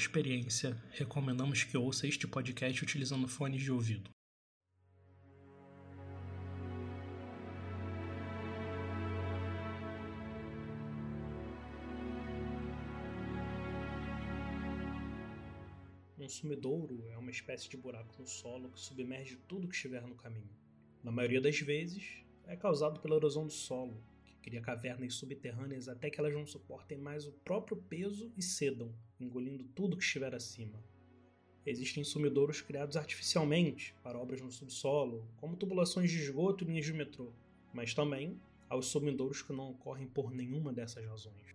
experiência, recomendamos que ouça este podcast utilizando fones de ouvido. Um sumidouro é uma espécie de buraco no solo que submerge tudo que estiver no caminho. Na maioria das vezes, é causado pela erosão do solo, Cria cavernas subterrâneas até que elas não suportem mais o próprio peso e cedam, engolindo tudo que estiver acima. Existem sumidouros criados artificialmente para obras no subsolo, como tubulações de esgoto e linhas de metrô, mas também há os sumidouros que não ocorrem por nenhuma dessas razões.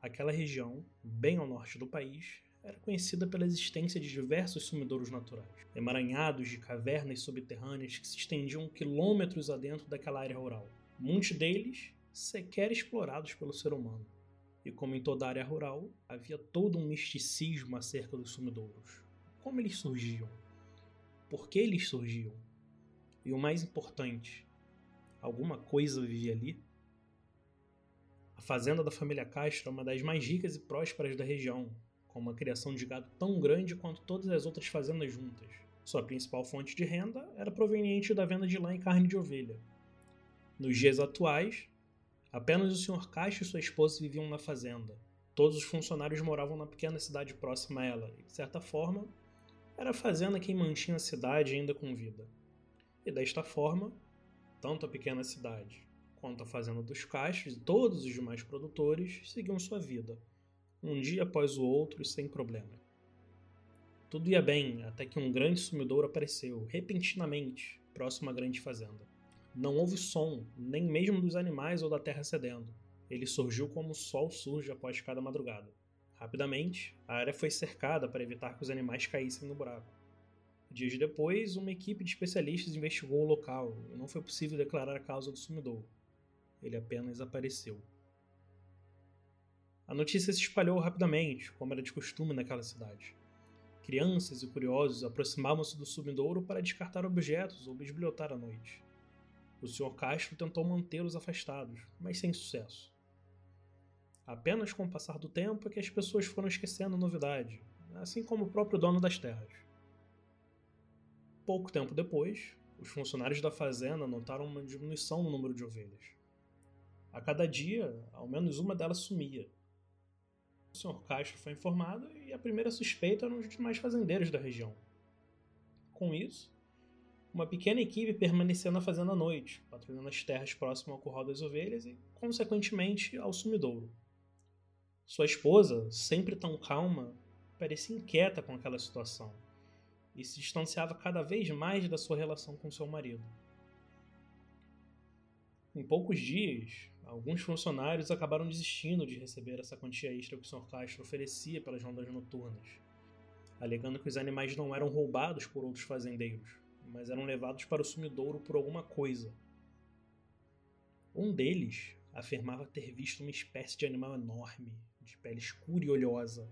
Aquela região, bem ao norte do país, era conhecida pela existência de diversos sumidouros naturais, emaranhados de cavernas subterrâneas que se estendiam quilômetros adentro daquela área rural. Muitos deles sequer explorados pelo ser humano. E como em toda área rural, havia todo um misticismo acerca dos sumidouros. Como eles surgiam? Por que eles surgiam? E o mais importante, alguma coisa vivia ali? A fazenda da família Castro é uma das mais ricas e prósperas da região, com uma criação de gado tão grande quanto todas as outras fazendas juntas. Sua principal fonte de renda era proveniente da venda de lã e carne de ovelha. Nos dias atuais, Apenas o Sr. Castro e sua esposa viviam na fazenda. Todos os funcionários moravam na pequena cidade próxima a ela, e, de certa forma, era a fazenda quem mantinha a cidade ainda com vida. E desta forma, tanto a pequena cidade quanto a fazenda dos Castros e todos os demais produtores seguiam sua vida, um dia após o outro sem problema. Tudo ia bem até que um grande sumidouro apareceu, repentinamente, próximo à grande fazenda. Não houve som, nem mesmo dos animais ou da terra cedendo. Ele surgiu como o sol surge após cada madrugada. Rapidamente, a área foi cercada para evitar que os animais caíssem no buraco. Dias depois, uma equipe de especialistas investigou o local e não foi possível declarar a causa do sumidouro. Ele apenas apareceu. A notícia se espalhou rapidamente, como era de costume naquela cidade. Crianças e curiosos aproximavam-se do sumidouro para descartar objetos ou bisbilhotar à noite. O Sr. Castro tentou mantê-los afastados, mas sem sucesso. Apenas com o passar do tempo é que as pessoas foram esquecendo a novidade, assim como o próprio dono das terras. Pouco tempo depois, os funcionários da fazenda notaram uma diminuição no número de ovelhas. A cada dia, ao menos uma delas sumia. O Sr. Castro foi informado e a primeira suspeita eram os demais fazendeiros da região. Com isso, uma pequena equipe permaneceu na fazenda à noite, patrulhando as terras próximas ao curral das ovelhas e, consequentemente, ao sumidouro. Sua esposa, sempre tão calma, parecia inquieta com aquela situação e se distanciava cada vez mais da sua relação com seu marido. Em poucos dias, alguns funcionários acabaram desistindo de receber essa quantia extra que o Sr. Castro oferecia pelas rondas noturnas, alegando que os animais não eram roubados por outros fazendeiros, mas eram levados para o sumidouro por alguma coisa. Um deles afirmava ter visto uma espécie de animal enorme, de pele escura e olhosa,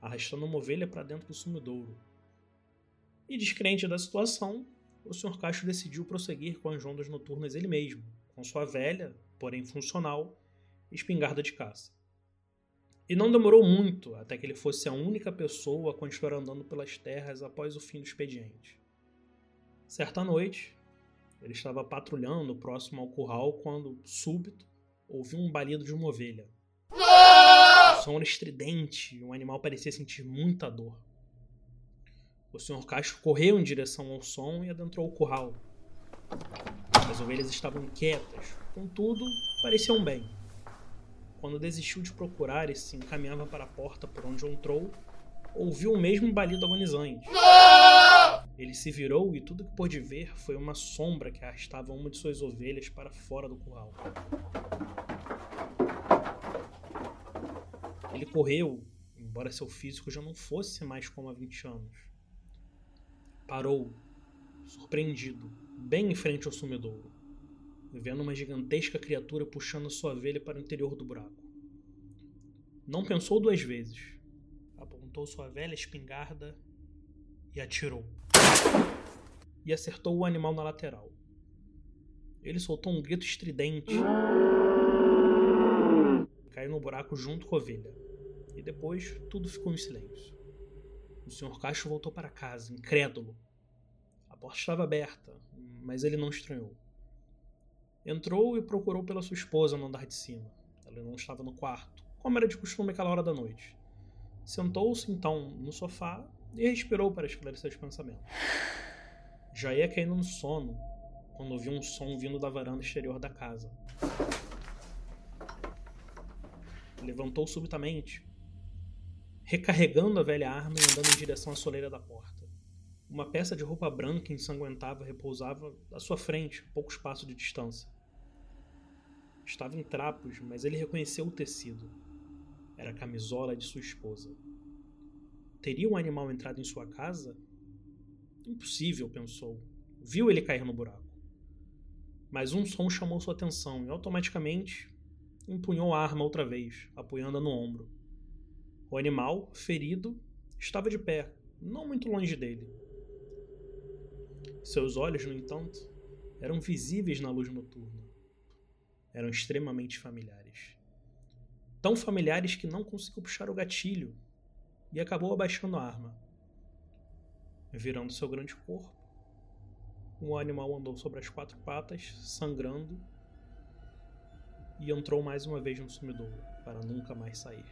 arrastando uma ovelha para dentro do sumidouro. E descrente da situação, o Sr. Castro decidiu prosseguir com as ondas noturnas ele mesmo, com sua velha, porém funcional, espingarda de caça. E não demorou muito até que ele fosse a única pessoa a continuar andando pelas terras após o fim do expediente. Certa noite, ele estava patrulhando próximo ao curral quando, súbito, ouviu um balido de uma ovelha. O som era estridente e o animal parecia sentir muita dor. O Sr. Castro correu em direção ao som e adentrou o curral. As ovelhas estavam quietas, contudo, pareciam bem. Quando desistiu de procurar e se encaminhava para a porta por onde entrou, ouviu o mesmo balido agonizante. Ele se virou e tudo que pôde ver foi uma sombra que arrastava uma de suas ovelhas para fora do curral. Ele correu, embora seu físico já não fosse mais como há 20 anos. Parou, surpreendido, bem em frente ao sumidouro, vendo uma gigantesca criatura puxando sua ovelha para o interior do buraco. Não pensou duas vezes. Apontou sua velha espingarda e atirou e acertou o animal na lateral. Ele soltou um grito estridente. Caiu no buraco junto com a ovelha. E depois tudo ficou em silêncio. O Sr. Cacho voltou para casa, incrédulo. A porta estava aberta, mas ele não estranhou. Entrou e procurou pela sua esposa no andar de cima. Ela não estava no quarto, como era de costume aquela hora da noite. Sentou-se então no sofá e respirou para esclarecer os pensamentos. Já ia caindo no sono quando ouviu um som vindo da varanda exterior da casa. Levantou subitamente, recarregando a velha arma e andando em direção à soleira da porta. Uma peça de roupa branca ensanguentada repousava à sua frente, a pouco espaço de distância. Estava em trapos, mas ele reconheceu o tecido. Era a camisola de sua esposa. Teria um animal entrado em sua casa? Impossível, pensou. Viu ele cair no buraco. Mas um som chamou sua atenção e automaticamente empunhou a arma outra vez, apoiando-a no ombro. O animal, ferido, estava de pé, não muito longe dele. Seus olhos, no entanto, eram visíveis na luz noturna. Eram extremamente familiares. Tão familiares que não conseguiu puxar o gatilho e acabou abaixando a arma. Virando seu grande corpo, o animal andou sobre as quatro patas, sangrando, e entrou mais uma vez no sumidouro, para nunca mais sair.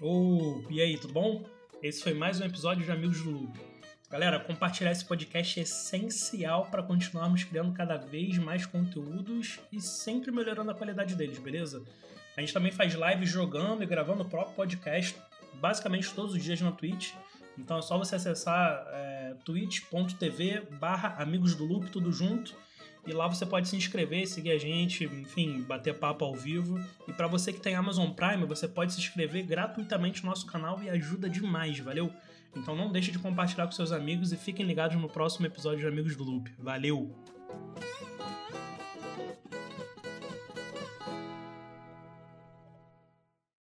Oh, e aí, tudo bom? Esse foi mais um episódio de Amigos do. Galera, compartilhar esse podcast é essencial para continuarmos criando cada vez mais conteúdos e sempre melhorando a qualidade deles, beleza? A gente também faz lives jogando e gravando o próprio podcast, basicamente todos os dias na Twitch. Então é só você acessar é, twitch.tv barra Amigos do Loop, tudo junto. E lá você pode se inscrever, seguir a gente, enfim, bater papo ao vivo. E para você que tem Amazon Prime, você pode se inscrever gratuitamente no nosso canal e ajuda demais, valeu? Então não deixe de compartilhar com seus amigos e fiquem ligados no próximo episódio de Amigos do Loop. Valeu!